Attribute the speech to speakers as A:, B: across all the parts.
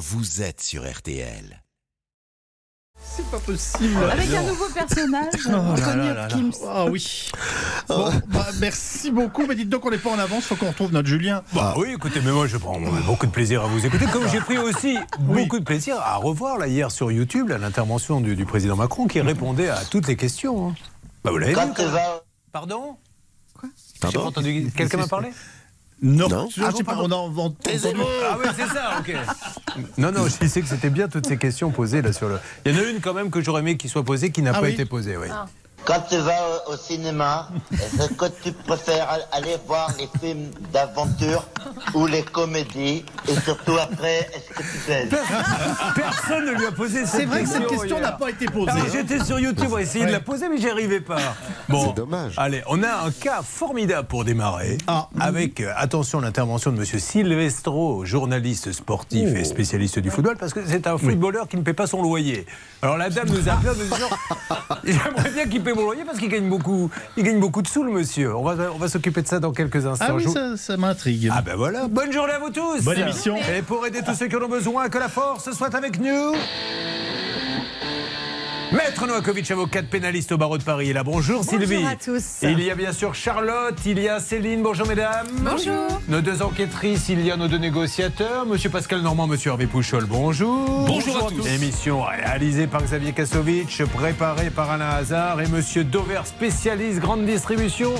A: vous êtes sur RTL.
B: C'est pas possible.
C: Avec un nouveau personnage,
B: Oh
C: Anthony. Hopkins.
B: Ah oui. Bon, bah, merci beaucoup. Mais dites donc, on n'est pas en avance. Faut qu'on retrouve notre Julien.
D: Bah oui, écoutez, mais moi je prends beaucoup de plaisir à vous écouter, comme j'ai pris aussi beaucoup de plaisir à revoir là hier sur YouTube l'intervention du, du président Macron qui répondait à toutes les questions. hein. Bah vous l'avez vu Pardon? J'ai
A: Pardon?
D: pas entendu. Quelqu'un m'a parlé?
B: Non.
A: Non.
B: Je
D: Ah
B: sais
D: bon,
B: pas, on a entendu-
D: Ah oui, c'est ça, ok. Non, non, je disais que c'était bien toutes ces questions posées là sur le. Il y en a une quand même que j'aurais aimé qu'il soit posée qui n'a
B: Ah
D: pas
B: oui
D: été posée, oui.
E: Quand tu vas au, au cinéma, est-ce que tu préfères al- aller voir les films d'aventure ou les comédies Et surtout après, est-ce que tu baises
D: Personne ne lui a posé cette
B: C'est vrai que cette
D: question
B: question n'a pas été posée.
D: Alors,
B: hein.
D: J'étais sur YouTube à essayer de la poser, mais j'y arrivais pas. Bon,
A: C'est dommage.
D: Allez, on a un cas formidable pour démarrer.
B: Ah.
D: Avec, euh, attention, l'intervention de Monsieur Silvestro, journaliste sportif et spécialiste du football, parce que c'est un footballeur qui ne paie pas son loyer. Alors la dame nous a appelé en nous disant J'aimerais bien qu'il paie mon loyer parce qu'il gagne beaucoup, il gagne beaucoup de sous, le monsieur. On va, on va s'occuper de ça dans quelques instants.
B: Ah oui, ça, ça m'intrigue.
D: ah ben voilà, bonne journée à vous tous
B: Bonne émission.
D: Et pour aider tous ceux qui en ont besoin, que la force soit avec nous Maître Novakovic, avocate pénaliste au barreau de Paris est là. Bonjour, Sylvie.
C: à tous.
D: Il y a bien sûr Charlotte, il y a Céline, bonjour mesdames.
C: Bonjour.
D: Nos deux enquêtrices, il y a nos deux négociateurs, Monsieur Pascal Normand, Monsieur Hervé Pouchol, bonjour.
F: Bonjour à tous.
D: Émission réalisée par Xavier Kasovic, préparée par Alain Hazard et Monsieur Dover, spécialiste grande distribution,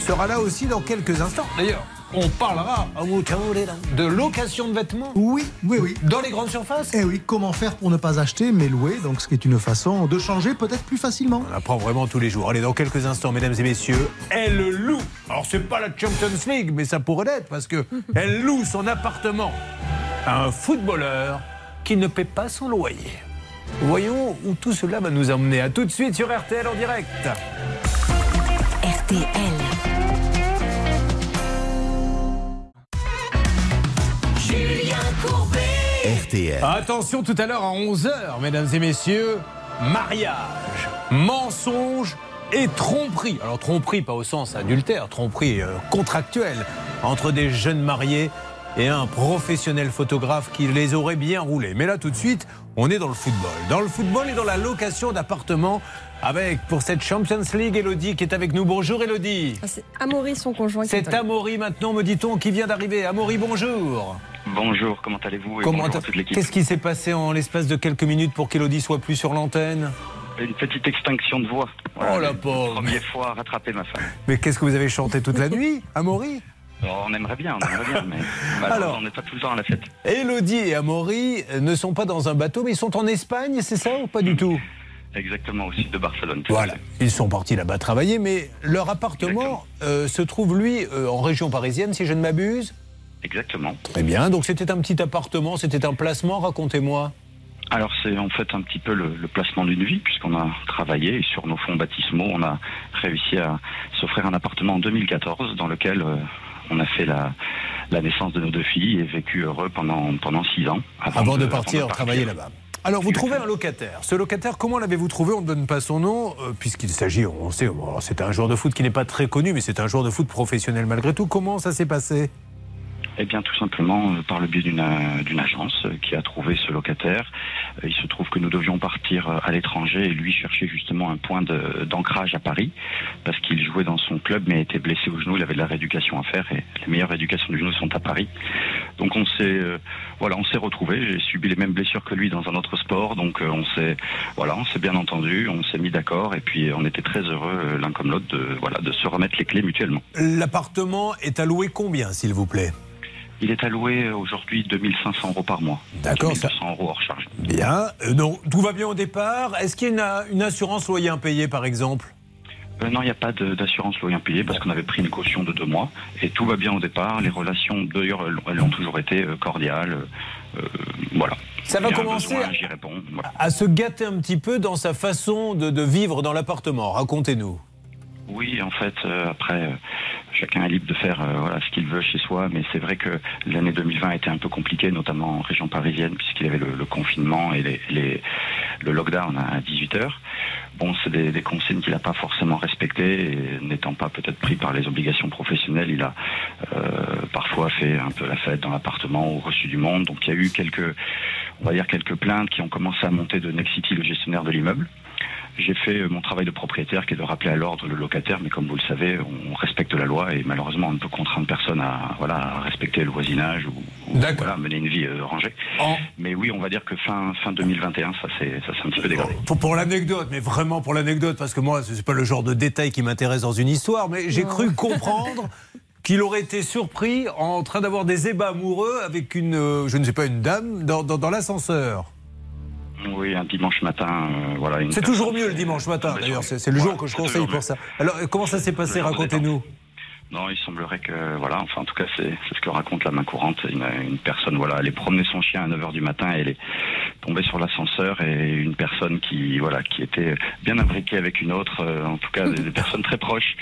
D: sera là aussi dans quelques instants. D'ailleurs, on parlera de location de vêtements
G: Oui, oui, oui.
D: dans les grandes surfaces.
G: Eh oui, comment faire pour ne pas acheter mais louer Donc, ce qui est une façon de changer peut-être plus facilement.
D: On apprend vraiment tous les jours. Allez, dans quelques instants, mesdames et messieurs, elle loue. Alors, c'est pas la Champions League, mais ça pourrait l'être parce que elle loue son appartement à un footballeur qui ne paie pas son loyer. Voyons où tout cela va nous emmener. À tout de suite sur RTL en direct.
H: RTL.
A: RTL.
D: Attention, tout à l'heure à 11h, mesdames et messieurs, mariage, mensonge et tromperie. Alors tromperie pas au sens adultère, tromperie euh, contractuelle entre des jeunes mariés et un professionnel photographe qui les aurait bien roulés. Mais là tout de suite, on est dans le football. Dans le football et dans la location d'appartements avec pour cette Champions League Elodie qui est avec nous. Bonjour Elodie.
C: Ah, C'est Amaury, son conjoint.
D: C'est Amaury maintenant, me dit-on, qui vient d'arriver. Amaury, bonjour.
F: Bonjour, comment allez-vous et
D: Comment
F: bonjour
D: t'as-
F: à toute l'équipe.
D: Qu'est-ce qui s'est passé en l'espace de quelques minutes pour qu'Elodie soit plus sur l'antenne?
F: Une petite extinction de voix.
D: Oh, la pauvre.
F: Première fois à rattraper ma femme.
D: Mais qu'est-ce que vous avez chanté toute la nuit, Amaury?
F: Alors, on aimerait bien, on aimerait bien, mais
D: Alors.
F: on n'est pas tout le temps à la fête.
D: Elodie et Amaury euh, ne sont pas dans un bateau, mais ils sont en Espagne, c'est ça ou pas du tout?
F: Exactement, au sud de Barcelone.
D: Voilà, ils sont partis là-bas travailler, mais leur appartement euh, se trouve, lui, euh, en région parisienne, si je ne m'abuse
F: Exactement.
D: Très bien, donc c'était un petit appartement, c'était un placement, racontez-moi.
F: Alors c'est en fait un petit peu le, le placement d'une vie puisqu'on a travaillé et sur nos fonds baptismaux on a réussi à s'offrir un appartement en 2014 dans lequel euh, on a fait la, la naissance de nos deux filles et vécu heureux pendant, pendant six ans.
D: Avant de partir travailler là-bas. Alors, vous trouvez un locataire. Ce locataire, comment l'avez-vous trouvé? On ne donne pas son nom, euh, puisqu'il s'agit, on sait, c'est un joueur de foot qui n'est pas très connu, mais c'est un joueur de foot professionnel malgré tout. Comment ça s'est passé?
F: Eh bien, tout simplement euh, par le biais d'une euh, agence euh, qui a trouvé ce locataire. Il se trouve que nous devions partir à l'étranger et lui chercher justement un point d'ancrage à Paris parce qu'il jouait dans son club mais était blessé au genou. Il avait de la rééducation à faire et les meilleures rééducations du genou sont à Paris. Donc on s'est euh, voilà, on s'est retrouvés. J'ai subi les mêmes blessures que lui dans un autre sport. Donc on s'est voilà, on s'est bien entendu, on s'est mis d'accord et puis on était très heureux l'un comme l'autre de voilà de se remettre les clés mutuellement.
D: L'appartement est alloué combien, s'il vous plaît?
F: Il est alloué euh, aujourd'hui 2500 euros par mois.
D: D'accord, ça-
F: 1200 euros hors charge.
D: Bien. Euh, donc, tout va bien au départ. Est-ce qu'il y a une, assurance loyer impayé, par exemple?
F: Euh, non, il n'y a pas d'assurance loyer impayé parce qu'on avait pris une caution de deux mois et tout va bien au départ. Les relations, d'ailleurs, elles, ont toujours été euh, cordiales. euh, voilà.
D: Ça va commencer
F: besoin,
D: à-
F: J'y réponds. Voilà.
D: À se gâter un petit peu dans sa façon de, de vivre dans l'appartement. Racontez-nous.
F: Oui, en fait, euh, après, euh, chacun est libre de faire euh, voilà, ce qu'il veut chez soi, mais c'est vrai que l'année 2020 était un peu compliquée, notamment en région parisienne, puisqu'il y avait le, le confinement et les, les- le lockdown à 18 heures. Bon, c'est des, des consignes qu'il n'a pas forcément respectées, et n'étant pas peut-être pris par les obligations professionnelles, il a euh, parfois fait un peu la fête dans l'appartement ou reçu du monde. Donc il y a eu quelques on va dire, quelques plaintes qui ont commencé à monter de Nexity, le gestionnaire de l'immeuble. J'ai fait euh, mon travail de propriétaire qui est de rappeler à l'ordre le locataire, mais comme vous le savez, on respecte la loi et malheureusement on ne peut contraindre personne à, voilà, à respecter le voisinage ou, ou, voilà, mener une vie euh, rangée.
D: En-
F: Mais oui, on va dire que fin, fin 2021, ça s'est un petit peu dégradé.
D: Pour, pour l'anecdote, mais vraiment pour l'anecdote, parce que moi, ce n'est pas le genre de détail qui m'intéresse dans une histoire, mais j'ai cru comprendre qu'il aurait été surpris en train d'avoir des ébats amoureux avec une, euh, je ne sais pas, une dame dans, dans- dans l'ascenseur.
F: Oui, un dimanche matin, euh, voilà.
D: C'est toujours mieux le dimanche matin, d'ailleurs, c'est le jour que je conseille pour ça. Alors, euh, comment ça s'est passé Racontez-nous.
F: Non, il semblerait que, voilà, enfin en tout cas c'est ce que raconte la main courante. Une, une personne, voilà, elle est promener son chien à 9h du matin et elle est tombée sur l'ascenseur et une personne qui, voilà, qui était bien imbriquée avec une autre, euh, en tout cas des, des personnes très proches.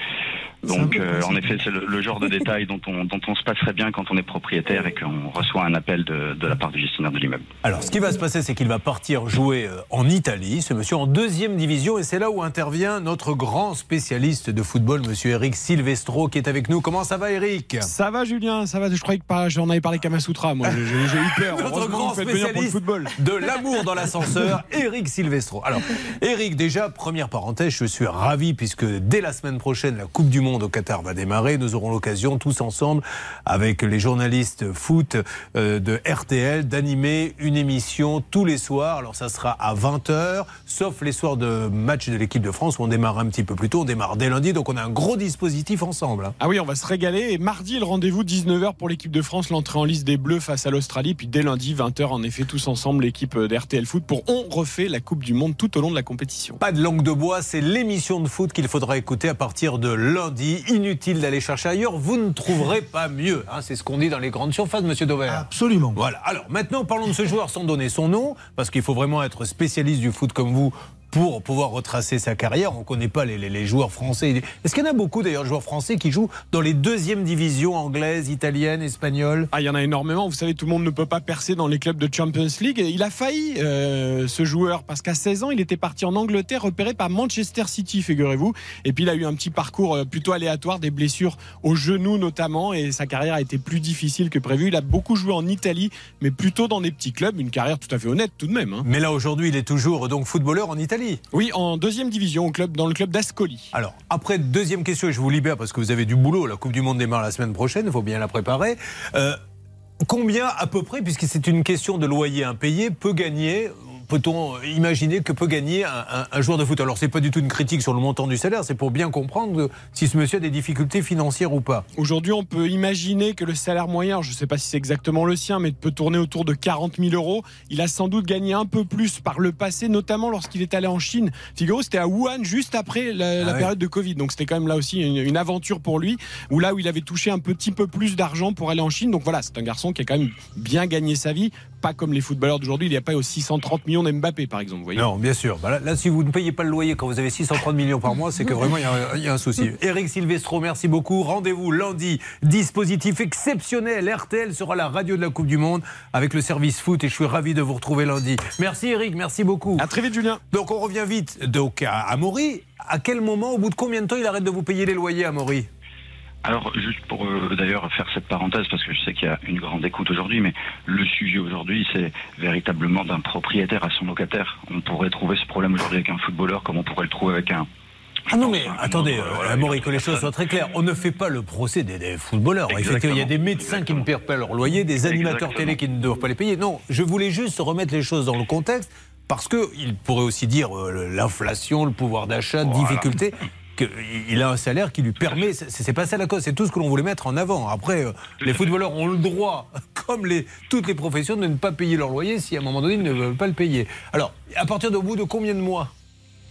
F: Donc euh, en effet c'est le, le genre de détail dont on, dont on se passerait bien quand on est propriétaire et qu'on reçoit un appel de, de la part du gestionnaire de l'immeuble.
D: Alors, ce qui va se passer, c'est qu'il va partir jouer euh, en Italie, ce monsieur en deuxième division, et c'est là où intervient notre grand spécialiste de football, monsieur Eric Silvestro, qui est avec nous. Comment ça va, Eric?
H: Ça va Julien, ça va. Je croyais que j'en avais parlé Kamasutra. Moi, j'ai eu peur.
D: Notre
H: Heureusement,
D: grand spécialiste
H: football.
D: de l'amour dans l'ascenseur, Eric Silvestro. Alors, Eric, déjà, première parenthèse, je suis ravi puisque dès la semaine prochaine, la Coupe du Monde au Qatar va démarrer. Nous aurons l'occasion, tous ensemble, avec les journalistes foot euh, de RTL, d'animer une émission tous les soirs. Alors, ça sera à 20h, sauf les soirs de match de l'équipe de France où on démarre un petit peu plus tôt. On démarre dès lundi, donc on a un gros dispositif ensemble. hein.
H: Ah oui, on va se régaler. Et mardi, le rendez-vous 19h pour l'équipe de France, l'entrée en liste des Bleus face à l'Australie. Puis dès lundi 20h, en effet, tous ensemble, l'équipe d'RTL Foot pour on refait la Coupe du Monde tout au long de la compétition.
D: Pas de langue de bois, c'est l'émission de foot qu'il faudra écouter à partir de lundi. Inutile d'aller chercher ailleurs, vous ne trouverez pas mieux. hein. c'est ce qu'on dit dans les grandes surfaces, monsieur Dover.
G: Absolument.
D: Voilà. Alors maintenant, parlons de ce joueur sans donner son nom, parce qu'il faut vraiment être spécialiste du foot comme vous pour pouvoir retracer sa carrière. On ne connaît pas les, les- les joueurs français. Est-ce qu'il y en a beaucoup d'ailleurs de joueurs français qui jouent dans les deuxièmes divisions anglaises, italiennes, espagnoles?
H: Ah, il y en a énormément. Vous savez, tout le monde ne peut pas percer dans les clubs de Champions League. Il a failli, euh, ce joueur, parce qu'à 16 ans, il était parti en Angleterre, repéré par Manchester City, figurez-vous. Et puis, il a eu un petit parcours euh, plutôt aléatoire, des blessures au genou notamment, et sa carrière a été plus difficile que prévu. Il a beaucoup joué en Italie, mais plutôt dans des petits clubs. Une carrière tout à fait honnête, tout de même. hein.
D: Mais là aujourd'hui, il est toujours donc footballeur en Italie.
H: Oui, en deuxième division, au club, dans le club d'Ascoli.
D: Alors, après, deuxième question, et je vous libère parce que vous avez du boulot. La Coupe du Monde démarre la semaine prochaine, il faut bien la préparer. Euh, combien, à peu près, puisque c'est une question de loyer impayé, peut gagner Peut-on imaginer que peut gagner un, un- un joueur de foot? Alors, c'est pas du tout une critique sur le montant du salaire, c'est pour bien comprendre si ce monsieur a des difficultés financières ou pas.
H: Aujourd'hui, on peut imaginer que le salaire moyen, je ne sais pas si c'est exactement le sien, mais peut tourner autour de 40 000 euros. Il a sans doute gagné un peu plus par le passé, notamment lorsqu'il est allé en Chine. Figaro, c'était à Wuhan juste après la, la
D: ouais.
H: période de Covid. Donc c'était quand même là aussi une, une aventure pour lui, où là où il avait touché un petit peu plus d'argent pour aller en Chine. Donc voilà, c'est un garçon qui a quand même bien gagné sa vie. Pas comme les footballeurs d'aujourd'hui, il n'y a pas aux 630 millions d'Mbappé, par exemple. Vous voyez
D: Non, bien sûr. Bah là, là, si vous ne payez pas le loyer quand vous avez 630 millions par mois, c'est que vraiment, il y a un- il y, a un souci. Eric Silvestro, merci beaucoup. Rendez-vous lundi. Dispositif exceptionnel. RTL sera la radio de la Coupe du Monde avec le service foot et je suis ravi de vous retrouver lundi. Merci Eric, merci beaucoup.
H: À très vite, Julien.
D: Donc on revient vite donc à, à Maury. À quel moment, au bout de combien de temps il arrête de vous payer les loyers à Maury?
F: Alors, juste pour euh, d'ailleurs faire cette parenthèse, parce que je sais qu'il y a une grande écoute aujourd'hui, mais le sujet aujourd'hui, c'est véritablement d'un propriétaire à son locataire. On pourrait trouver ce problème aujourd'hui avec un footballeur comme on pourrait le trouver avec un.
D: Ah non mais attendez, euh,
F: une
D: que les choses soient très claires. On ne fait pas le procès des, des footballeurs. Effectivement, il y a des médecins qui ne payent pas leur loyer, des animateurs
F: Exactement.
D: télé qui ne doivent pas les payer. Non, je voulais juste remettre les choses dans le contexte parce que il pourrait aussi dire euh, l'inflation, le pouvoir d'achat,
F: Voilà.
D: difficulté. qu'il a un salaire qui lui permet. C'est pas ça la cause, c'est tout ce que l'on voulait mettre en avant. Après, euh, les footballeurs ont le droit, comme les, toutes les professions, de ne pas payer leur loyer si à un moment donné ils ne veulent pas le payer. Alors, à partir de bout de combien de mois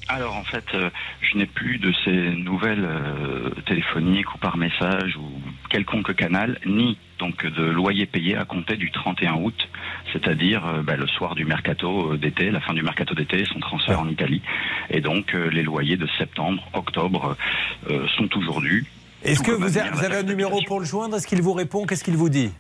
F: Alors en fait, euh, je n'ai plus de ces nouvelles euh, téléphoniques ou par message ou quelconque canal, ni donc de loyer payé à compter du 31 août, c'est-à-dire euh, bah, le soir du mercato d'été, la fin du mercato d'été, son transfert en Italie. Et donc les loyers de septembre, octobre euh, sont toujours dus.
D: Est-ce que vous, a- vous avez un numéro pour le joindre? Est-ce qu'il vous répond? Qu'est-ce qu'il vous dit?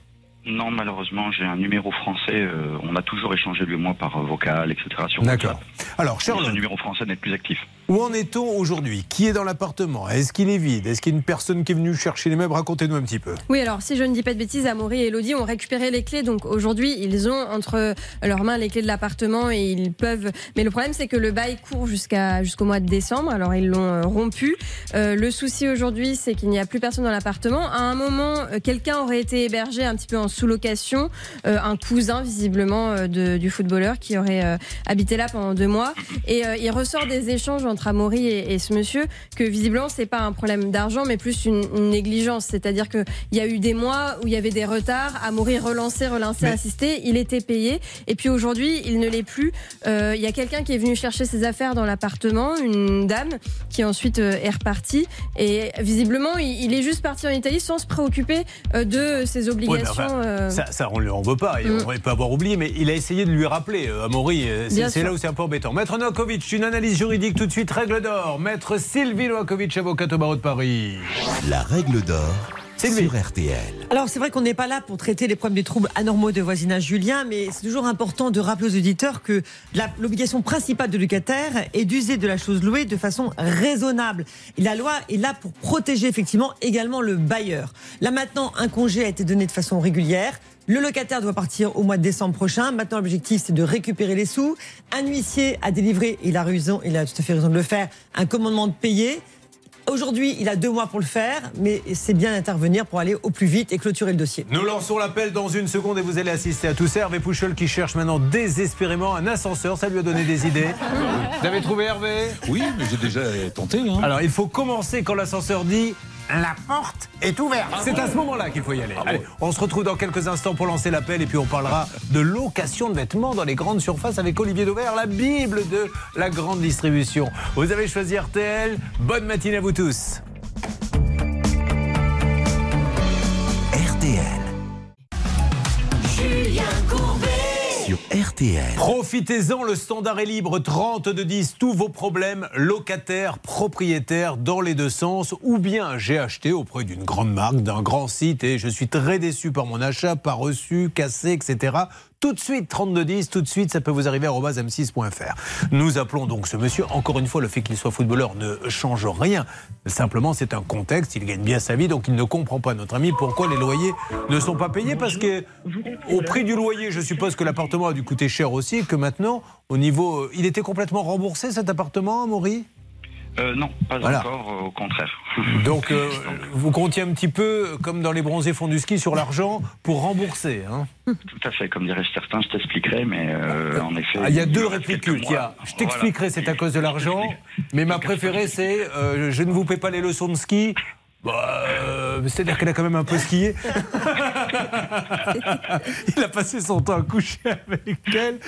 F: Non, malheureusement, j'ai un numéro français. euh, on a toujours échangé lui et moi par euh, vocal, etc. sur
D: D'accord. Alors, Charlotte,
F: numéro français n'est plus actif.
D: Où en est-on aujourd'hui? Qui est dans l'appartement? Est-ce qu'il est vide? Est-ce qu'il y a une personne qui est venue chercher les meubles? Racontez-nous un petit peu.
C: Oui, alors si je ne dis pas de bêtises, Amaury et Elodie ont récupéré les clés. Donc aujourd'hui, ils ont entre leurs mains les clés de l'appartement et ils peuvent. Mais le problème, c'est que le bail court jusqu'au mois de décembre. Alors ils l'ont euh, rompu. Euh, le souci aujourd'hui, c'est qu'il n'y a plus personne dans l'appartement. À un moment, euh, quelqu'un aurait été hébergé un petit peu en sous-location, un cousin visiblement du footballeur qui aurait habité là pendant deux mois. Et il ressort des échanges entre Amaury et, et ce monsieur que visiblement c'est pas un problème d'argent, mais plus une, une négligence. C'est-à-dire que il y a eu des mois où il y avait des retards. Amaury relançait, relançait, insistait. Il était payé. Et puis aujourd'hui, il ne l'est plus. Euh, Il y a quelqu'un qui est venu chercher ses affaires dans l'appartement, une dame qui ensuite euh, est repartie. Et visiblement, il, il est juste parti en Italie sans se préoccuper euh, de ses
D: Ouais, mais
C: obligations.
D: ça, ça, on ne lui en veut pas. Et
C: Mm.
D: On ne peut avoir oublié, mais il a essayé de lui rappeler. Amaury, c'est là où c'est un peu embêtant. Maître Novakovic, une analyse juridique tout de suite. Règle d'or. Maître Sylvie Novakovic, avocate au barreau de Paris.
A: La règle d'or sur RTL.
I: Alors c'est vrai qu'on n'est pas là pour traiter les problèmes des troubles anormaux de voisinage Julien, mais c'est toujours important de rappeler aux auditeurs que l'obligation principale de locataire est d'user de la chose louée de façon raisonnable. Et la loi est là pour protéger effectivement également le bailleur. Là maintenant, un congé a été donné de façon régulière. Le locataire doit partir au mois de décembre prochain. Maintenant, l'objectif, c'est de récupérer les sous. Un huissier a délivré, il a raison, il a tout à fait raison de le faire, un commandement de payer. Aujourd'hui, il a deux mois pour le faire, mais c'est bien d'intervenir pour aller au plus vite et clôturer le dossier.
D: Nous lançons l'appel dans une seconde et vous allez assister à tout ça. Hervé Pouchol qui cherche maintenant désespérément un ascenseur. Ça lui a donné des idées. Vous avez trouvé Hervé?
J: Oui, mais j'ai déjà tenté. Hein.
D: Alors il faut commencer quand l'ascenseur dit la porte est ouverte. C'est à ce moment-là qu'il faut y aller. Allez, on se retrouve dans quelques instants pour lancer l'appel et puis on parlera de location de vêtements dans les grandes surfaces avec Olivier Dauvert, la Bible de la grande distribution. Vous avez choisi RTL. Bonne matinée à vous tous. Profitez-en, le standard est libre, 30 de 10, tous vos problèmes, locataires, propriétaires, dans les deux sens, ou bien j'ai acheté auprès d'une grande marque, d'un grand site, et je suis très déçu par mon achat, pas reçu, cassé, etc. Tout de suite, 3210, tout de suite, ça peut vous arriver à m6.fr. Nous appelons donc ce monsieur. Encore une fois, le fait qu'il soit footballeur ne change rien. Simplement, c'est un contexte. Il gagne bien sa vie, donc il ne comprend pas, notre ami, pourquoi les loyers ne sont pas payés. Parce que au prix du loyer, je suppose que l'appartement a dû coûter cher aussi, que maintenant, au niveau. Il était complètement remboursé cet appartement, Maury
F: Euh, non, pas
D: Voilà.
F: encore, euh, au contraire.
D: Donc, euh, vous comptiez un petit peu, comme dans les bronzés fonds du ski, sur l'argent pour rembourser. hein.
F: Tout à fait, comme diraient certains, je t'expliquerai, mais euh, en effet.
D: Ah, il y a deux répliques je t'expliquerai, c'est à cause de l'argent. Mais ma préférée, c'est euh, je ne vous paie pas les leçons de ski. Bah, euh, C'est-à-dire qu'elle a quand même un peu skié. il a passé son temps à coucher avec elle.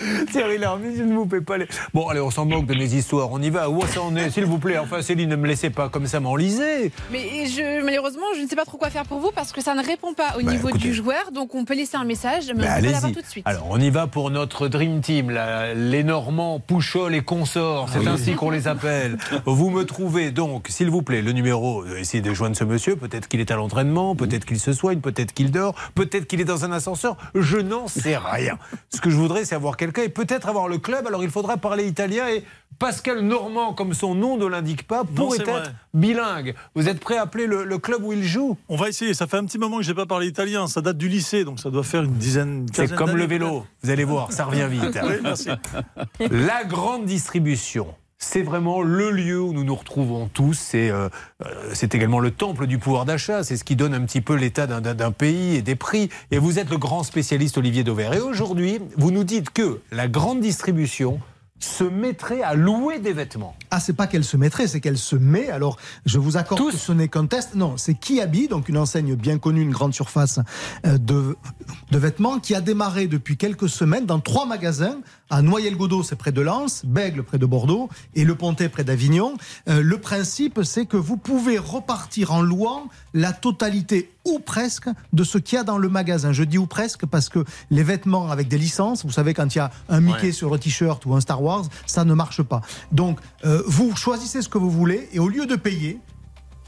D: A remis, je ne vous paie pas les. Bon, allez, on s'en moque de mes histoires. On y va. Où ça en est S'il vous plaît? Enfin, Céline, ne me laissez pas comme ça m'enliser.
K: Mais je, malheureusement, je ne sais pas trop quoi faire pour vous parce que ça ne répond pas au
D: Bah,
K: niveau
D: écoutez.
K: du joueur. Donc on peut laisser un message, mais
D: Mais
K: on peut pas l'avoir
D: allez-y.
K: tout de suite.
D: Alors, on y va pour notre Dream Team, la- les Normands, Pouchol et consorts. C'est ainsi qu'on les appelle. Vous me trouvez donc, s'il vous plaît, le numéro. euh, Essayez de joindre ce monsieur. Peut-être qu'il est à l'entraînement, peut-être qu'il se soigne, peut-être qu'il dort, peut-être qu'il est dans un ascenseur. Je n'en sais rien. Ce que je voudrais, c'est avoir quelqu'un et peut-être avoir le club. Alors, il faudra parler italien et Pascal Normand, comme son nom ne l'indique pas, pourrait être
L: vrai.
D: bilingue. Vous êtes prêt à appeler le, le club où il joue?
L: On va essayer. Ça fait un petit moment que je n'ai pas parlé italien. Ça date du lycée, donc ça doit faire une dizaine.
D: C'est comme le vélo. Vous allez voir, ça revient vite.
L: Oui, merci.
D: La grande distribution. C'est vraiment le lieu où nous nous retrouvons tous. C'est euh, euh, c'est également le temple du pouvoir d'achat. C'est ce qui donne un petit peu l'état d'un- pays et des prix. Et vous êtes le grand spécialiste Olivier Dauvert. Et aujourd'hui, vous nous dites que la grande distribution se mettrait à louer des vêtements.
G: Ah, c'est pas qu'elle se mettrait, c'est qu'elle se met. Alors, je vous accorde que ce n'est qu'un test. Non, c'est Kiabi, donc une enseigne bien connue, une grande surface euh, de, de vêtements, qui a démarré depuis quelques semaines dans trois magasins. À Noyelles-Godot, c'est près de Lens, Bègle, près de Bordeaux, et Le Pontet, près d'Avignon. Euh, le principe, c'est que vous pouvez repartir en louant la totalité ou presque de ce qu'il y a dans le magasin. Je dis ou presque parce que les vêtements avec des licences, vous savez, quand il y a un Mickey
D: Ouais.
G: sur le t-shirt ou un Star Wars, ça ne marche pas. Donc, euh, vous choisissez ce que vous voulez et au lieu de payer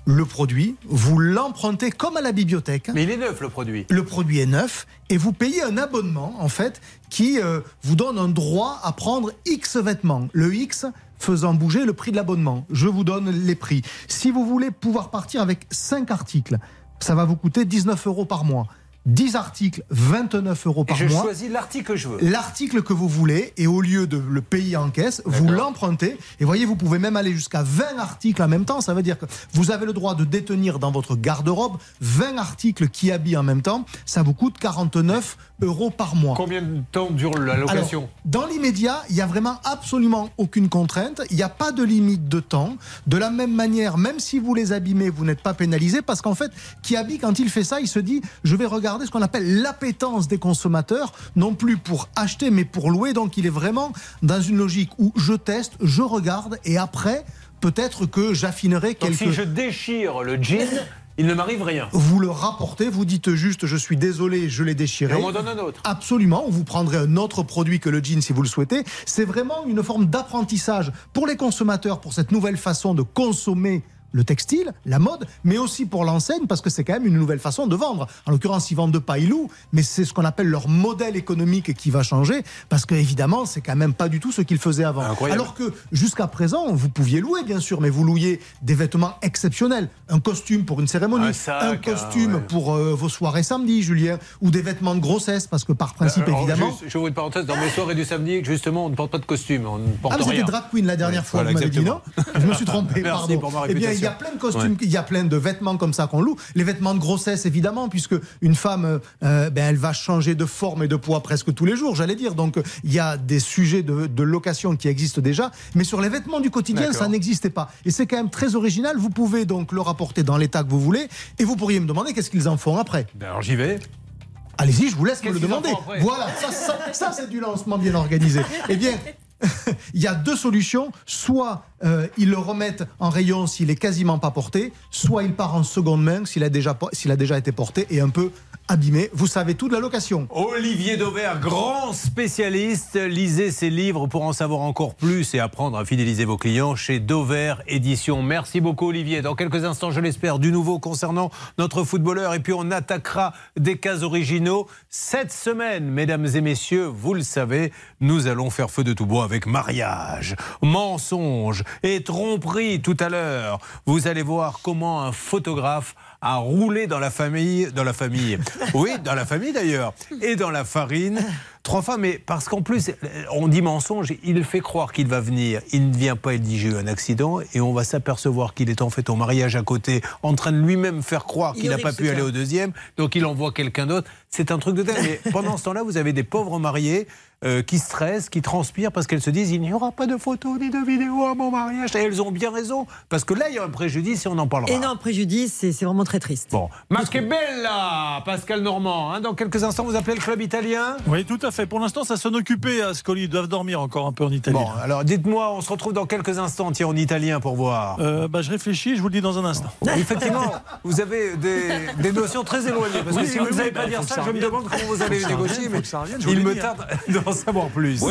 G: le produit, vous l'empruntez comme à la bibliothèque.
D: Mais il est neuf le produit.
G: Le produit est neuf et vous payez un abonnement en fait qui euh, vous donne un droit à prendre X vêtements. Le X faisant bouger le prix de l'abonnement. Je vous donne les prix. Si vous voulez pouvoir partir avec 5 articles, ça va vous coûter 19 euros par mois. 10 articles, 29 euros
D: Et
G: par
D: je
G: mois.
D: choisis l'article que je veux.
G: L'article que vous voulez, et au lieu de le payer en caisse, vous l'empruntez. Et voyez, vous pouvez même aller jusqu'à 20 articles en même temps. Ça veut dire que vous avez le droit de détenir dans votre garde-robe 20 articles qui habillent en même temps. Ça vous coûte 49 euros par mois.
D: Combien de temps dure la location
G: Alors, Dans l'immédiat, il n'y a vraiment absolument aucune contrainte. Il n'y a pas de limite de temps. De la même manière, même si vous les abîmez, vous n'êtes pas pénalisé parce qu'en fait, Kiabi, quand il fait ça, il se dit je vais regarder ce qu'on appelle l'appétence des consommateurs, non plus pour acheter, mais pour louer. Donc, il est vraiment dans une logique où je teste, je regarde et après, peut-être que j'affinerai quelques.
D: si je déchire le jean, il ne m'arrive rien.
G: Vous le rapportez, vous dites juste je suis désolé, je l'ai déchiré.
D: Et on m'en donne un autre.
G: Absolument, vous prendrez un autre produit que le jean si vous le souhaitez. C'est vraiment une forme d'apprentissage pour les consommateurs, pour cette nouvelle façon de consommer le textile, la mode, mais aussi pour l'enseigne, parce que c'est quand même une nouvelle façon de vendre. En l'occurrence, ils vendent pas, ils louent, mais c'est ce qu'on appelle leur modèle économique qui va changer, parce que évidemment, c'est quand même pas du tout ce qu'ils faisaient avant.
D: Incroyable.
G: Alors que jusqu'à présent, vous pouviez louer, bien sûr, mais vous louiez des vêtements exceptionnels, un costume pour une cérémonie,
D: Un sac,
G: un
D: hein,
G: costume
D: ouais.
G: pour euh, vos soirées samedi, Julien, ou des vêtements de grossesse, parce que par principe,
D: Alors,
G: évidemment.
D: juste, je vous une parenthèse. Dans mes soirées du samedi, justement, on ne porte pas de costume. On ne porte
G: Ah, vous
D: rien.
G: drag queen la dernière
D: Ouais,
G: fois,
D: voilà,
G: vous m'avez dit non? Je me suis trompé,
D: Merci
G: pardon.
D: pour ma
G: eh bien, il y a plein de costumes,
D: Ouais.
G: il y a plein de vêtements comme ça qu'on loue. Les vêtements de grossesse, évidemment, puisque une femme, euh, ben, elle va changer de forme et de poids presque tous les jours, j'allais dire. Donc, euh, il y a des sujets de, de location qui existent déjà. Mais sur les vêtements du quotidien, ça n'existait pas. Et c'est quand même très original. Vous pouvez donc le rapporter dans l'état que vous voulez. Et vous pourriez me demander qu'est-ce qu'ils en font après.
D: Ben alors j'y vais.
G: Allez-y, je vous laisse me le demander. Voilà, ça, ça, ça, c'est du lancement bien organisé. Eh bien, il y a deux solutions. Soit euh, ils le remettent en rayon s'il est quasiment pas porté, soit il part en seconde main s'il a déjà, s'il a été porté et un peu abîmé. Vous savez tout de la location.
D: Olivier Dauvert, grand spécialiste. Lisez ses livres pour en savoir encore plus et apprendre à fidéliser vos clients chez Dauvert Édition. Merci beaucoup Olivier. Dans quelques instants, je l'espère, du nouveau concernant notre footballeur. Et puis on attaquera des cas originaux. Cette semaine, mesdames et messieurs, vous le savez, nous allons faire feu de tout bois avec mariage, mensonge et tromperie tout à l'heure. Vous allez voir comment un photographe a roulé dans la famille, dans la famille, oui, dans la famille d'ailleurs, et dans la farine. Trois fois, mais parce qu'en plus, on dit mensonge, il fait croire qu'il va venir. Il ne vient pas, il dit j'ai eu un accident, et on va s'apercevoir qu'il est en fait au mariage à côté, en train de lui-même faire croire
I: Il
D: qu'il n'a pas pu aller au deuxième, donc il envoie quelqu'un d'autre. C'est un truc de dingue. Mais pendant ce temps-là, vous avez des pauvres mariés euh, qui stressent, qui transpirent parce qu'elles se disent il n'y aura pas de photos ni de vidéos à mon mariage. Et elles ont bien raison, parce que là, il y a un préjudice et on en parlera.
I: Énorme préjudice, c'est c'est vraiment très triste.
D: Bon, ma che bella, Pascal Normand. hein. dans quelques instants, vous appelez le club italien?
L: Oui, tout à fait. Pour l'instant, ça sonne occupé à Scoli. Ils doivent dormir encore un peu en Italie.
D: Bon, alors dites-moi, on se retrouve dans quelques instants, tiens, en italien pour voir.
L: Euh, bah, je réfléchis, je vous le dis dans un instant.
D: Effectivement, vous avez des, des notions très éloignées. Parce que
L: Oui,
D: si
L: oui,
D: vous ne
L: oui,
D: savez
L: bah,
D: pas dire ça,
L: ça
D: je me demande comment vous allez négocier. Mais
L: faut que ça revienne, je vous
D: il me
L: dit,
D: tarde d'en savoir plus.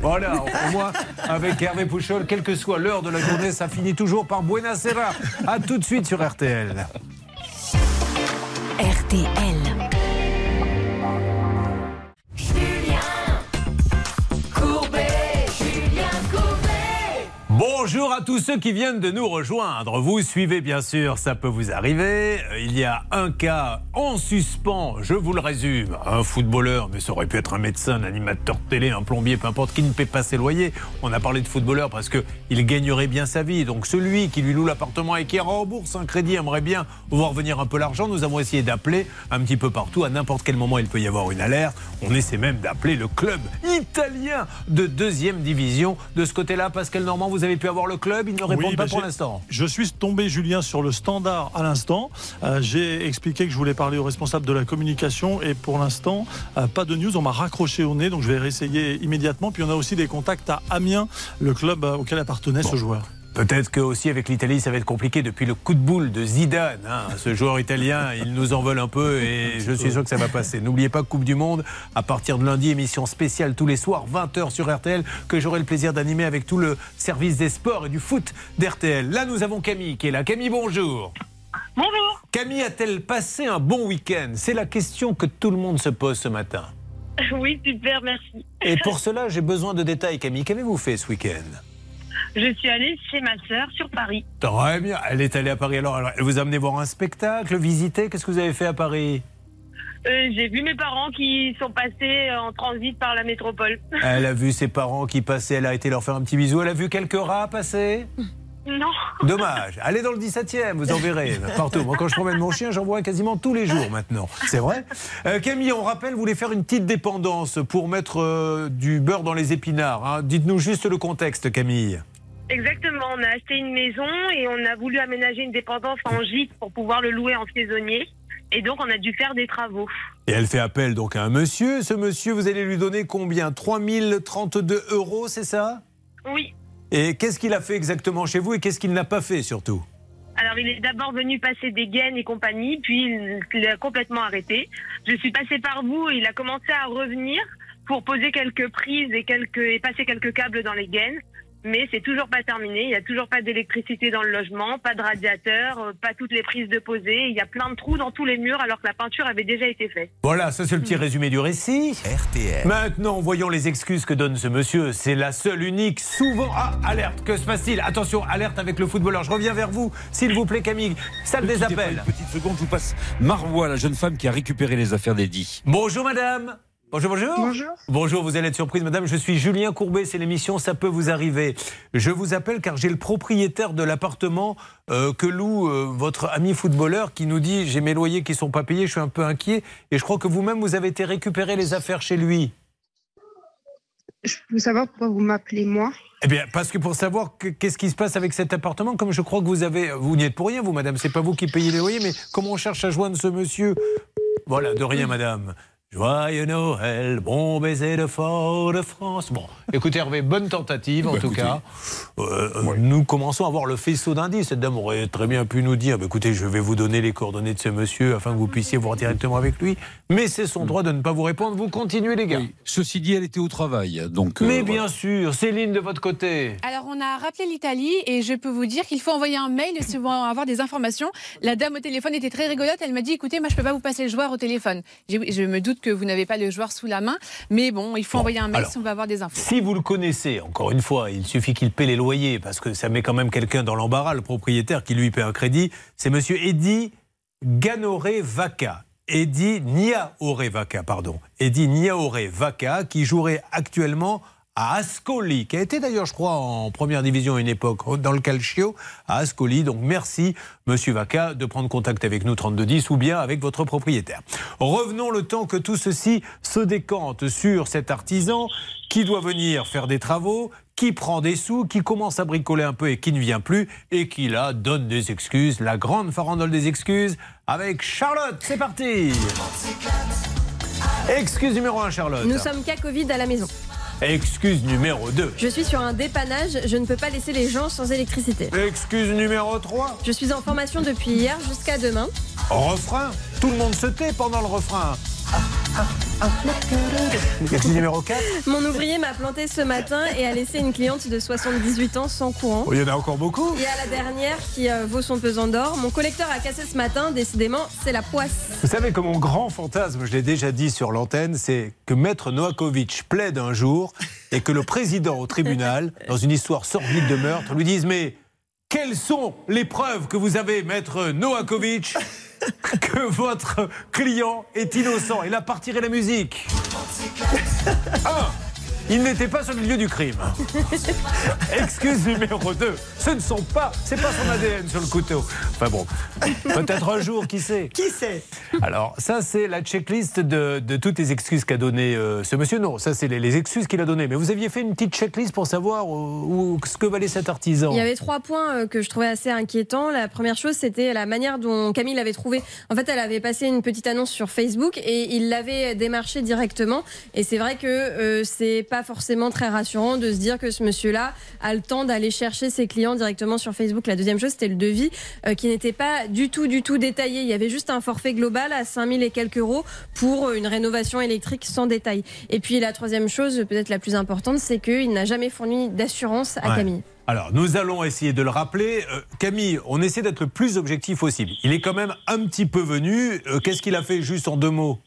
D: Voilà, au moins, avec Hervé Pouchol, quelle que soit l'heure de la journée, ça finit toujours par Buenasera. A tout de suite sur RTL.
M: RTL.
D: Bonjour à tous ceux qui viennent de nous rejoindre. Vous suivez bien sûr, ça peut vous arriver. Euh, Il y a un cas en suspens, je vous le résume. Un footballeur, mais ça aurait pu être un médecin, un animateur télé, un plombier, peu importe, qui ne paie pas ses loyers. On a parlé de footballeur parce qu'il gagnerait bien sa vie. Donc celui qui lui loue l'appartement et qui rembourse un crédit aimerait bien voir venir un peu l'argent. Nous avons essayé d'appeler un petit peu partout. À n'importe quel moment, il peut y avoir une alerte. On essaie même d'appeler le club italien de deuxième division. De ce côté-là, Pascal Normand, vous avez pu avoir le club. Ils ne répondent
L: Oui,
D: pas
L: bah,
D: pour l'instant.
L: Je suis tombé, Julien, sur le standard à l'instant. Euh, J'ai expliqué que je voulais parler au responsable de la communication et pour l'instant, euh, pas de news. On m'a raccroché au nez, donc je vais réessayer immédiatement. Puis on a aussi des contacts à Amiens, le club euh, auquel appartenait ce joueur.
D: Peut-être que aussi avec l'Italie, ça va être compliqué depuis le coup de boule de Zidane. hein. Ce joueur italien, il nous en veulent un peu et je suis sûr que ça va passer. N'oubliez pas Coupe du Monde, à partir de lundi, émission spéciale tous les soirs, 20h sur RTL, que j'aurai le plaisir d'animer avec tout le service des sports et du foot d'RTL. Là, nous avons Camille qui est là. Camille, bonjour.
N: Bonjour.
D: Camille a-t-elle passé un bon week-end? C'est la question que tout le monde se pose ce matin.
N: Oui, super, merci.
D: Et pour cela, j'ai besoin de détails, Camille. Qu'avez-vous fait ce week-end?
M: Je suis allée chez ma sœur sur Paris.
D: Très bien. Elle est allée à Paris. Alors, alors, elle vous a amené voir un spectacle, visiter? Qu'est-ce que vous avez fait à Paris?
M: Euh, J'ai vu mes parents qui sont passés en transit par la métropole.
D: Elle a vu ses parents qui passaient. Elle a été leur faire un petit bisou. Elle a vu quelques rats passer?
M: Non.
D: Dommage. Allez dans le 17e, vous en verrez. Partout. Moi, quand je promène mon chien, j'en vois quasiment tous les jours maintenant. C'est vrai? Euh, Camille, on rappelle, vous voulez faire une petite dépendance pour mettre euh, du beurre dans les épinards. hein. Dites-nous juste le contexte, Camille.
M: Exactement, on a acheté une maison et on a voulu aménager une dépendance en gîte pour pouvoir le louer en saisonnier. Et donc, on a dû faire des travaux.
D: Et elle fait appel donc à un monsieur. Ce monsieur, vous allez lui donner combien? 3032 euros, c'est ça?
M: Oui.
D: Et qu'est-ce qu'il a fait exactement chez vous et qu'est-ce qu'il n'a pas fait surtout?
M: Alors, il est d'abord venu passer des gaines et compagnie, puis il il a complètement arrêté. Je suis passée par vous et il a commencé à revenir pour poser quelques prises et, quelques, et passer quelques câbles dans les gaines. Mais c'est toujours pas terminé. Il n'y a toujours pas d'électricité dans le logement, pas de radiateur, euh, pas toutes les prises de poser. Il y a plein de trous dans tous les murs alors que la peinture avait déjà été faite.
D: Voilà, ça c'est le petit résumé du récit.
A: RTL.
D: Maintenant, voyons les excuses que donne ce monsieur. C'est la seule, unique, souvent. Ah, alerte, que se passe-t-il? Attention, alerte avec le footballeur. Je reviens vers vous, s'il vous plaît, Camille. Salle des
J: pas
D: appels.
J: Une petite seconde, je vous passe Marois, la jeune femme qui a récupéré les affaires d'Eddie.
D: Bonjour, madame. Bonjour, bonjour.
M: Bonjour.
D: Bonjour, vous allez être surprise, madame. Je suis Julien Courbet, c'est l'émission Ça peut vous arriver. Je vous appelle car j'ai le propriétaire de l'appartement euh, que loue euh, votre ami footballeur qui nous dit J'ai mes loyers qui sont pas payés, je suis un peu inquiet. Et je crois que vous-même, vous avez été récupérer les affaires chez lui.
N: Je peux savoir pourquoi vous m'appelez moi
D: Eh bien, parce que pour savoir que- qu'est-ce qui se passe avec cet appartement, comme je crois que vous avez. Vous n'y êtes pour rien, vous, madame. C'est pas vous qui payez les loyers, mais comment on cherche à joindre ce monsieur? Voilà, de rien, madame. Joyeux Noël, bon baiser de Fort-de-France. Bon, écoutez, Hervé, bonne tentative en
J: Bah,
D: tout
J: écoutez.
D: cas. Euh, euh, Nous commençons à avoir le faisceau d'indices. Cette dame aurait très bien pu nous dire bah, écoutez, je vais vous donner les coordonnées de ce monsieur afin que vous puissiez voir directement avec lui. Mais c'est son droit de ne pas vous répondre. Vous continuez, les gars.
J: Ceci dit, elle était au travail. Donc, euh,
D: Mais
J: voilà.
D: bien sûr, Céline de votre côté.
K: Alors, on a rappelé l'Italie et je peux vous dire qu'il faut envoyer un mail si va avoir des informations. La dame au téléphone était très rigolote. Elle m'a dit écoutez, moi, je peux pas vous passer le joueur au téléphone. Je me doute que vous n'avez pas le joueur sous la main, mais bon, il faut
D: Bon,
K: envoyer un mail
D: alors,
K: si on va avoir des infos.
D: Si vous le connaissez, encore une fois, il suffit qu'il paie les loyers, parce que ça met quand même quelqu'un dans l'embarras, le propriétaire qui lui paie un crédit. C'est monsieur Eddy Ganoré Vaca. Eddy Niaoré Vaca, pardon. Eddy Niaoré Vaca, qui jouerait actuellement à Ascoli, qui a été d'ailleurs, je crois, en première division à une époque, dans le Calcio, à Ascoli. Donc merci, monsieur Vaca, de prendre contact avec nous, 3210, ou bien avec votre propriétaire. Revenons le temps que tout ceci se décante sur cet artisan qui doit venir faire des travaux, qui prend des sous, qui commence à bricoler un peu et qui ne vient plus, et qui là donne des excuses, la grande farandole des excuses, avec Charlotte. C'est parti Excuse numéro 1, Charlotte.
C: Nous sommes cas Covid à la maison.
D: Excuse numéro 2.
C: Je suis sur un dépannage, je ne peux pas laisser les gens sans électricité.
D: Excuse numéro 3.
C: Je suis en formation depuis hier jusqu'à demain.
D: Refrain. Tout le monde se tait pendant le refrain. Excuse numéro 4.
C: Mon ouvrier m'a planté ce matin et a laissé une cliente de 78 ans sans courant.
D: Oh, il y en a encore beaucoup.
C: Il y a la dernière qui euh, vaut son pesant d'or. Mon collecteur a cassé ce matin, décidément, c'est la poisse.
D: Vous savez que mon grand fantasme, je l'ai déjà dit sur l'antenne, c'est que Maître Noakovic plaide un jour et que le président au tribunal, dans une histoire sordide de meurtre, lui dise Mais quelles sont les preuves que vous avez, Maître Noakovic, que votre client est innocent? Et là, partirait la musique. il n'était pas sur le lieu du crime. Excuse numéro 2. Ce ne sont pas, c'est pas son ADN sur le couteau. Enfin bon, peut-être un jour, qui sait
I: Qui sait
D: Alors, ça, c'est la checklist de, de toutes les excuses qu'a donné euh, ce monsieur. Non, ça, c'est les, les excuses qu'il a données. Mais vous aviez fait une petite checklist pour savoir où, où- ce que valait cet artisan.
C: Il y avait trois points euh, que je trouvais assez inquiétants. La première chose, c'était la manière dont Camille l'avait trouvé. En fait, elle avait passé une petite annonce sur Facebook et il l'avait démarché directement. Et c'est vrai que euh, c'est pas forcément très rassurant de se dire que ce monsieur-là a le temps d'aller chercher ses clients directement sur Facebook. La deuxième chose, c'était le devis euh, qui n'était pas du tout, du tout détaillé. Il y avait juste un forfait global à 5000 et quelques euros pour une rénovation électrique sans détail. Et puis la troisième chose, peut-être la plus importante, c'est qu'il n'a jamais fourni d'assurance à
D: Ouais.
C: Camille.
D: Alors, nous allons essayer de le rappeler. Euh, Camille, on essaie d'être le plus objectif possible. Il est quand même un petit peu venu. Euh, Qu'est-ce qu'il a fait juste en deux mots?
M: Euh,